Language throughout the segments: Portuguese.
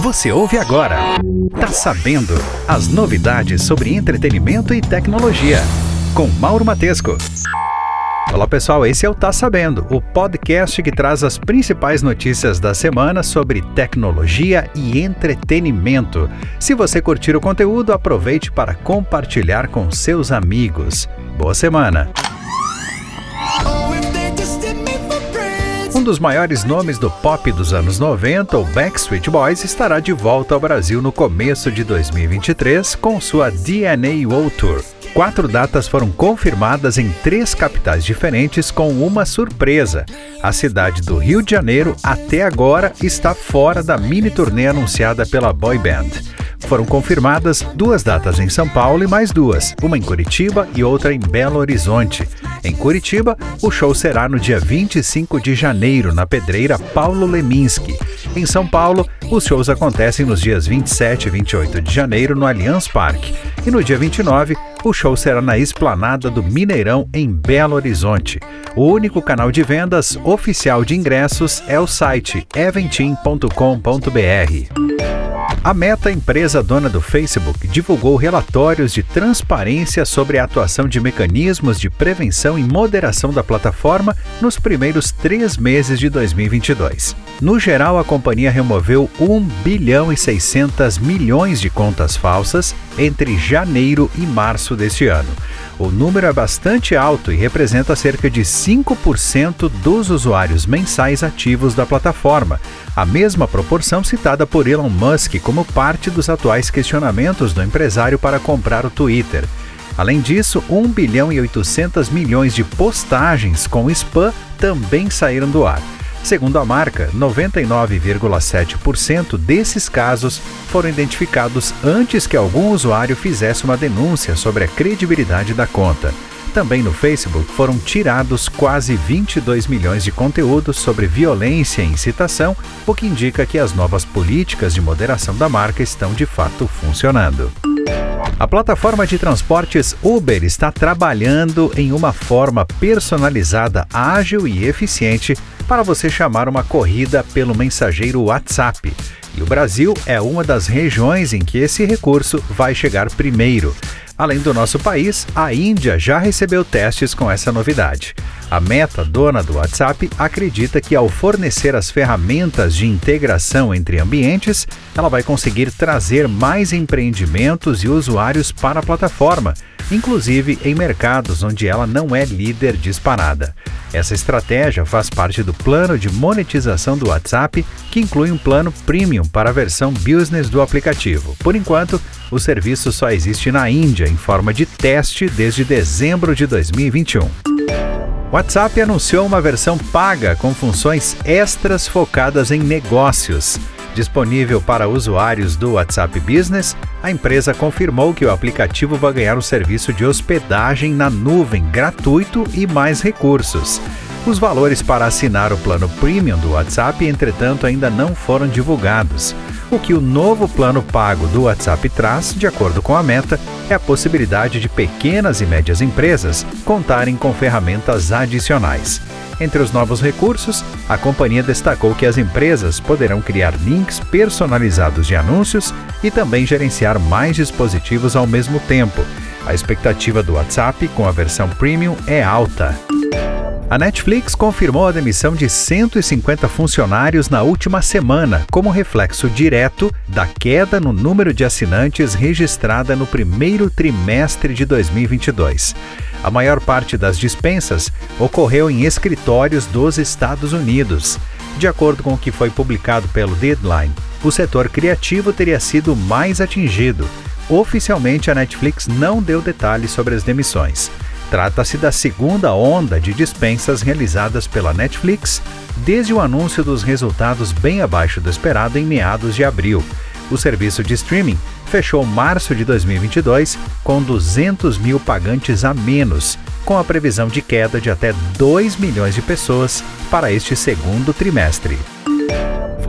Você ouve agora. Tá sabendo? As novidades sobre entretenimento e tecnologia. Com Mauro Matesco. Olá pessoal, esse é o Tá Sabendo, o podcast que traz as principais notícias da semana sobre tecnologia e entretenimento. Se você curtir o conteúdo, aproveite para compartilhar com seus amigos. Boa semana! Dos maiores nomes do pop dos anos 90, o Backstreet Boys, estará de volta ao Brasil no começo de 2023 com sua DNA World Tour. Quatro datas foram confirmadas em três capitais diferentes, com uma surpresa. A cidade do Rio de Janeiro, até agora, está fora da mini turnê anunciada pela boy band. Foram confirmadas duas datas em São Paulo e mais duas, uma em Curitiba e outra em Belo Horizonte. Em Curitiba, o show será no dia 25 de janeiro, na pedreira Paulo Leminski. Em São Paulo, os shows acontecem nos dias 27 e 28 de janeiro no Allianz Parque. E no dia 29, o show será na esplanada do Mineirão, em Belo Horizonte. O único canal de vendas oficial de ingressos é o site eventim.com.br. A Meta, empresa dona do Facebook, divulgou relatórios de transparência sobre a atuação de mecanismos de prevenção e moderação da plataforma nos primeiros três meses de 2022. No geral, a companhia removeu 1 bilhão e 600 milhões de contas falsas entre janeiro e março deste ano. O número é bastante alto e representa cerca de 5% dos usuários mensais ativos da plataforma, a mesma proporção citada por Elon Musk como parte dos atuais questionamentos do empresário para comprar o Twitter. Além disso, 1 bilhão e 800 milhões de postagens com spam também saíram do ar. Segundo a marca, 99,7% desses casos foram identificados antes que algum usuário fizesse uma denúncia sobre a credibilidade da conta. Também no Facebook foram tirados quase 22 milhões de conteúdos sobre violência e incitação, o que indica que as novas políticas de moderação da marca estão de fato funcionando. A plataforma de transportes Uber está trabalhando em uma forma personalizada, ágil e eficiente para você chamar uma corrida pelo mensageiro WhatsApp. E o Brasil é uma das regiões em que esse recurso vai chegar primeiro. Além do nosso país, a Índia já recebeu testes com essa novidade. A Meta, dona do WhatsApp, acredita que ao fornecer as ferramentas de integração entre ambientes, ela vai conseguir trazer mais empreendimentos e usuários para a plataforma, inclusive em mercados onde ela não é líder disparada. Essa estratégia faz parte do plano de monetização do WhatsApp, que inclui um plano premium para a versão business do aplicativo. Por enquanto, o serviço só existe na Índia em forma de teste desde dezembro de 2021. WhatsApp anunciou uma versão paga com funções extras focadas em negócios. Disponível para usuários do WhatsApp Business, a empresa confirmou que o aplicativo vai ganhar um serviço de hospedagem na nuvem gratuito e mais recursos. Os valores para assinar o plano premium do WhatsApp, entretanto, ainda não foram divulgados. O que o novo plano pago do WhatsApp traz, de acordo com a meta, é a possibilidade de pequenas e médias empresas contarem com ferramentas adicionais. Entre os novos recursos, a companhia destacou que as empresas poderão criar links personalizados de anúncios e também gerenciar mais dispositivos ao mesmo tempo. A expectativa do WhatsApp com a versão premium é alta. A Netflix confirmou a demissão de 150 funcionários na última semana, como reflexo direto da queda no número de assinantes registrada no primeiro trimestre de 2022. A maior parte das dispensas ocorreu em escritórios dos Estados Unidos. De acordo com o que foi publicado pelo Deadline, o setor criativo teria sido mais atingido. Oficialmente, a Netflix não deu detalhes sobre as demissões. Trata-se da segunda onda de dispensas realizadas pela Netflix desde o anúncio dos resultados bem abaixo do esperado em meados de abril. O serviço de streaming fechou março de 2022 com 200 mil pagantes a menos, com a previsão de queda de até 2 milhões de pessoas para este segundo trimestre.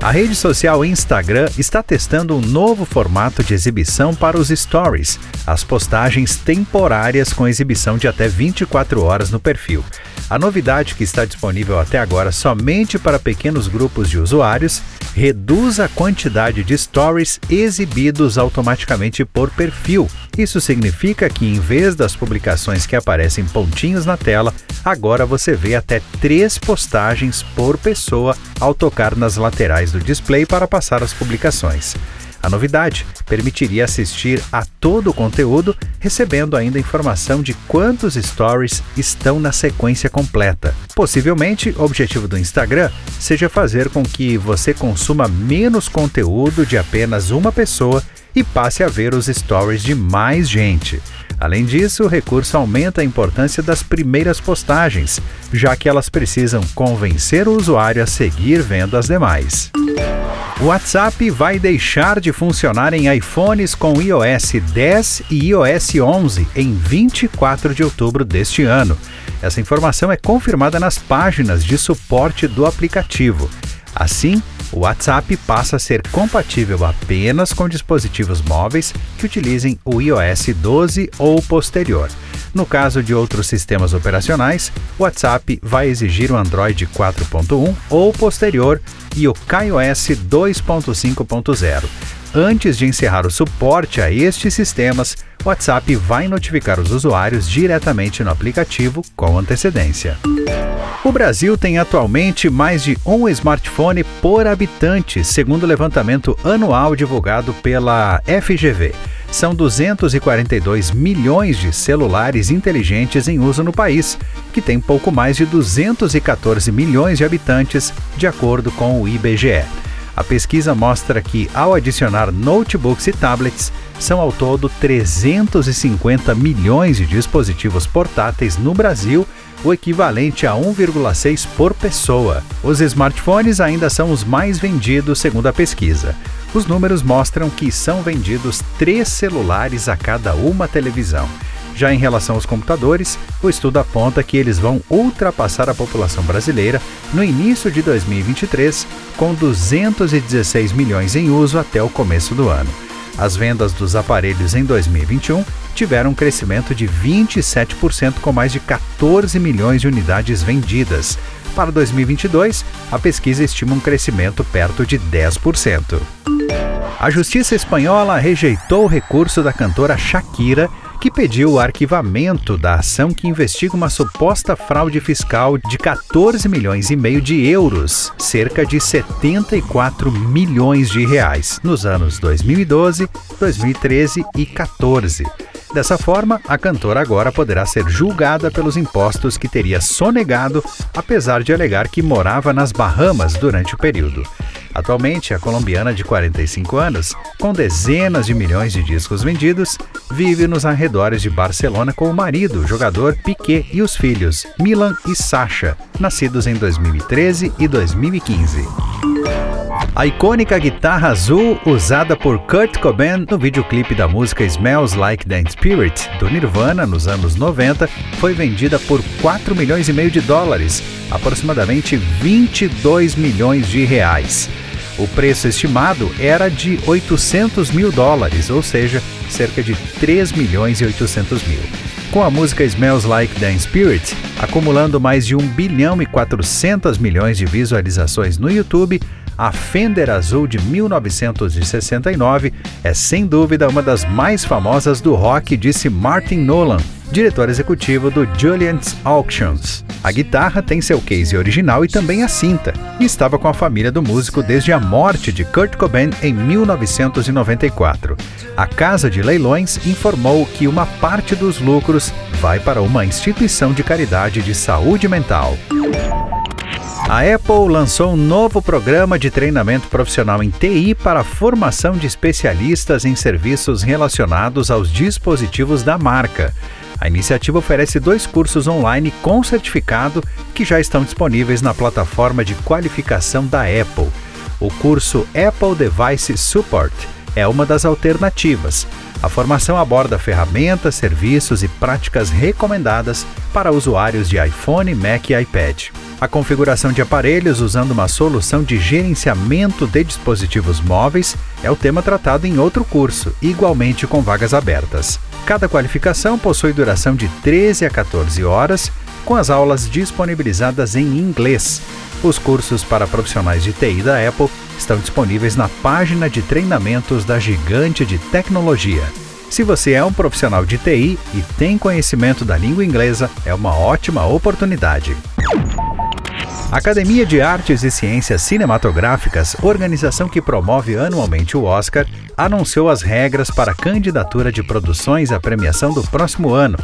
A rede social Instagram está testando um novo formato de exibição para os stories, as postagens temporárias com exibição de até 24 horas no perfil. A novidade que está disponível até agora somente para pequenos grupos de usuários reduz a quantidade de stories exibidos automaticamente por perfil. Isso significa que, em vez das publicações que aparecem pontinhos na tela, agora você vê até três postagens por pessoa ao tocar nas laterais do display para passar as publicações. A novidade permitiria assistir a todo o conteúdo, recebendo ainda informação de quantos stories estão na sequência completa. Possivelmente, o objetivo do Instagram seja fazer com que você consuma menos conteúdo de apenas uma pessoa e passe a ver os stories de mais gente. Além disso, o recurso aumenta a importância das primeiras postagens, já que elas precisam convencer o usuário a seguir vendo as demais. O WhatsApp vai deixar de funcionar em iPhones com iOS 10 e iOS 11 em 24 de outubro deste ano. Essa informação é confirmada nas páginas de suporte do aplicativo. Assim, o WhatsApp passa a ser compatível apenas com dispositivos móveis que utilizem o iOS 12 ou posterior. No caso de outros sistemas operacionais, o WhatsApp vai exigir o Android 4.1 ou posterior e o KaiOS 2.5.0. Antes de encerrar o suporte a estes sistemas, o WhatsApp vai notificar os usuários diretamente no aplicativo com antecedência. O Brasil tem atualmente mais de um smartphone por habitante, segundo o levantamento anual divulgado pela FGV são 242 milhões de celulares inteligentes em uso no país, que tem pouco mais de 214 milhões de habitantes, de acordo com o IBGE. A pesquisa mostra que, ao adicionar notebooks e tablets, são ao todo 350 milhões de dispositivos portáteis no Brasil, o equivalente a 1,6 por pessoa. Os smartphones ainda são os mais vendidos, segundo a pesquisa. Os números mostram que são vendidos três celulares a cada uma televisão. Já em relação aos computadores, o estudo aponta que eles vão ultrapassar a população brasileira no início de 2023, com 216 milhões em uso até o começo do ano. As vendas dos aparelhos em 2021 tiveram um crescimento de 27%, com mais de 14 milhões de unidades vendidas. Para 2022, a pesquisa estima um crescimento perto de 10%. A justiça espanhola rejeitou o recurso da cantora Shakira, que pediu o arquivamento da ação que investiga uma suposta fraude fiscal de 14 milhões e meio de euros, cerca de 74 milhões de reais, nos anos 2012, 2013 e 14. Dessa forma, a cantora agora poderá ser julgada pelos impostos que teria sonegado, apesar de alegar que morava nas Bahamas durante o período. Atualmente, a colombiana de 45 anos, com dezenas de milhões de discos vendidos, vive nos arredores de Barcelona com o marido, o jogador Piquet, e os filhos Milan e Sasha, nascidos em 2013 e 2015. A icônica guitarra azul usada por Kurt Cobain no videoclipe da música Smells Like Teen Spirit do Nirvana nos anos 90 foi vendida por 4 milhões e meio de dólares, aproximadamente 22 milhões de reais. O preço estimado era de 800 mil dólares, ou seja, cerca de 3 milhões e 800 mil. Com a música Smells Like Teen Spirit, acumulando mais de 1 bilhão e 400 milhões de visualizações no YouTube, a Fender Azul de 1969 é sem dúvida uma das mais famosas do rock, disse Martin Nolan, diretor executivo do Julian's Auctions. A guitarra tem seu case original e também a cinta, e estava com a família do músico desde a morte de Kurt Cobain em 1994. A casa de leilões informou que uma parte dos lucros vai para uma instituição de caridade de saúde mental. A Apple lançou um novo programa de treinamento profissional em TI para a formação de especialistas em serviços relacionados aos dispositivos da marca. A iniciativa oferece dois cursos online com certificado que já estão disponíveis na plataforma de qualificação da Apple. O curso Apple Device Support é uma das alternativas. A formação aborda ferramentas, serviços e práticas recomendadas para usuários de iPhone, Mac e iPad a configuração de aparelhos usando uma solução de gerenciamento de dispositivos móveis é o tema tratado em outro curso, igualmente com vagas abertas. Cada qualificação possui duração de 13 a 14 horas, com as aulas disponibilizadas em inglês. Os cursos para profissionais de TI da Apple estão disponíveis na página de treinamentos da gigante de tecnologia. Se você é um profissional de TI e tem conhecimento da língua inglesa, é uma ótima oportunidade. Academia de Artes e Ciências Cinematográficas, organização que promove anualmente o Oscar, anunciou as regras para a candidatura de produções à premiação do próximo ano.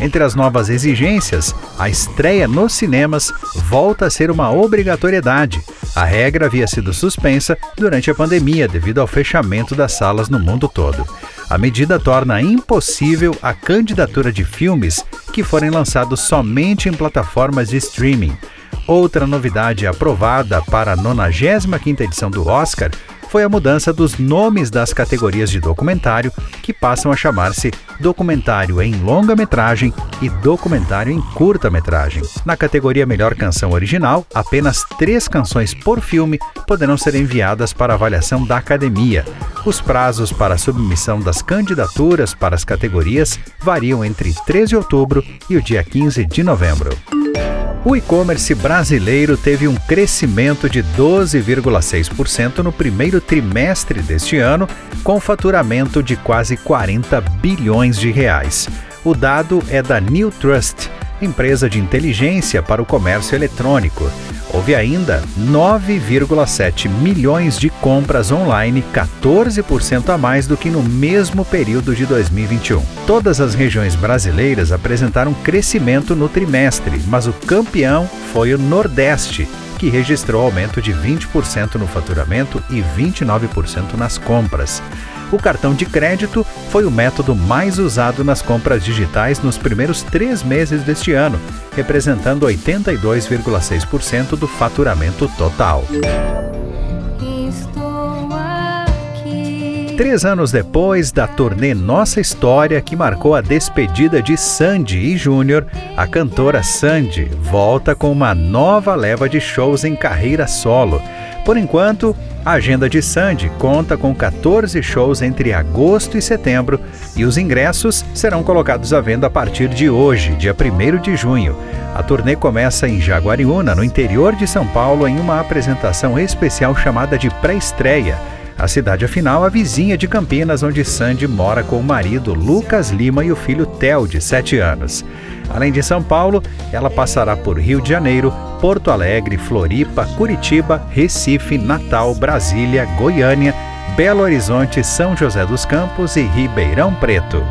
Entre as novas exigências, a estreia nos cinemas volta a ser uma obrigatoriedade. A regra havia sido suspensa durante a pandemia devido ao fechamento das salas no mundo todo. A medida torna impossível a candidatura de filmes que forem lançados somente em plataformas de streaming. Outra novidade aprovada para a 95ª edição do Oscar foi a mudança dos nomes das categorias de documentário, que passam a chamar-se documentário em longa-metragem e documentário em curta-metragem. Na categoria Melhor Canção Original, apenas três canções por filme poderão ser enviadas para avaliação da academia. Os prazos para a submissão das candidaturas para as categorias variam entre 13 de outubro e o dia 15 de novembro. O e-commerce brasileiro teve um crescimento de 12,6% no primeiro trimestre deste ano, com faturamento de quase 40 bilhões de reais. O dado é da New Trust, empresa de inteligência para o comércio eletrônico. Houve ainda 9,7 milhões de compras online, 14% a mais do que no mesmo período de 2021. Todas as regiões brasileiras apresentaram crescimento no trimestre, mas o campeão foi o Nordeste, que registrou aumento de 20% no faturamento e 29% nas compras. O cartão de crédito foi o método mais usado nas compras digitais nos primeiros três meses deste ano, representando 82,6% do faturamento total. Três anos depois da turnê Nossa História, que marcou a despedida de Sandy e Júnior, a cantora Sandy volta com uma nova leva de shows em carreira solo. Por enquanto, a agenda de Sandy conta com 14 shows entre agosto e setembro e os ingressos serão colocados à venda a partir de hoje, dia 1 de junho. A turnê começa em Jaguariúna, no interior de São Paulo, em uma apresentação especial chamada de pré-estreia. A cidade, afinal, a vizinha de Campinas, onde Sandy mora com o marido Lucas Lima e o filho Theo, de 7 anos. Além de São Paulo, ela passará por Rio de Janeiro, Porto Alegre, Floripa, Curitiba, Recife, Natal, Brasília, Goiânia, Belo Horizonte, São José dos Campos e Ribeirão Preto.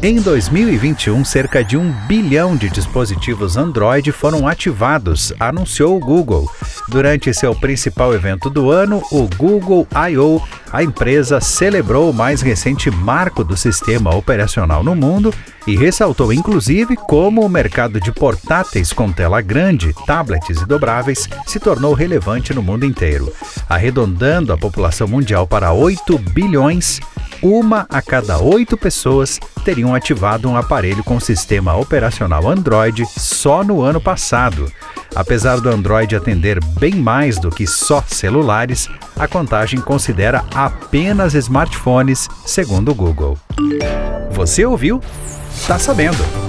Em 2021, cerca de um bilhão de dispositivos Android foram ativados, anunciou o Google. Durante seu principal evento do ano, o Google I.O., a empresa celebrou o mais recente marco do sistema operacional no mundo e ressaltou inclusive como o mercado de portáteis com tela grande, tablets e dobráveis se tornou relevante no mundo inteiro. Arredondando a população mundial para 8 bilhões, uma a cada oito pessoas teriam ativado um aparelho com sistema operacional Android só no ano passado. Apesar do Android atender bem mais do que só celulares, a contagem considera apenas smartphones, segundo o Google. Você ouviu? Tá sabendo!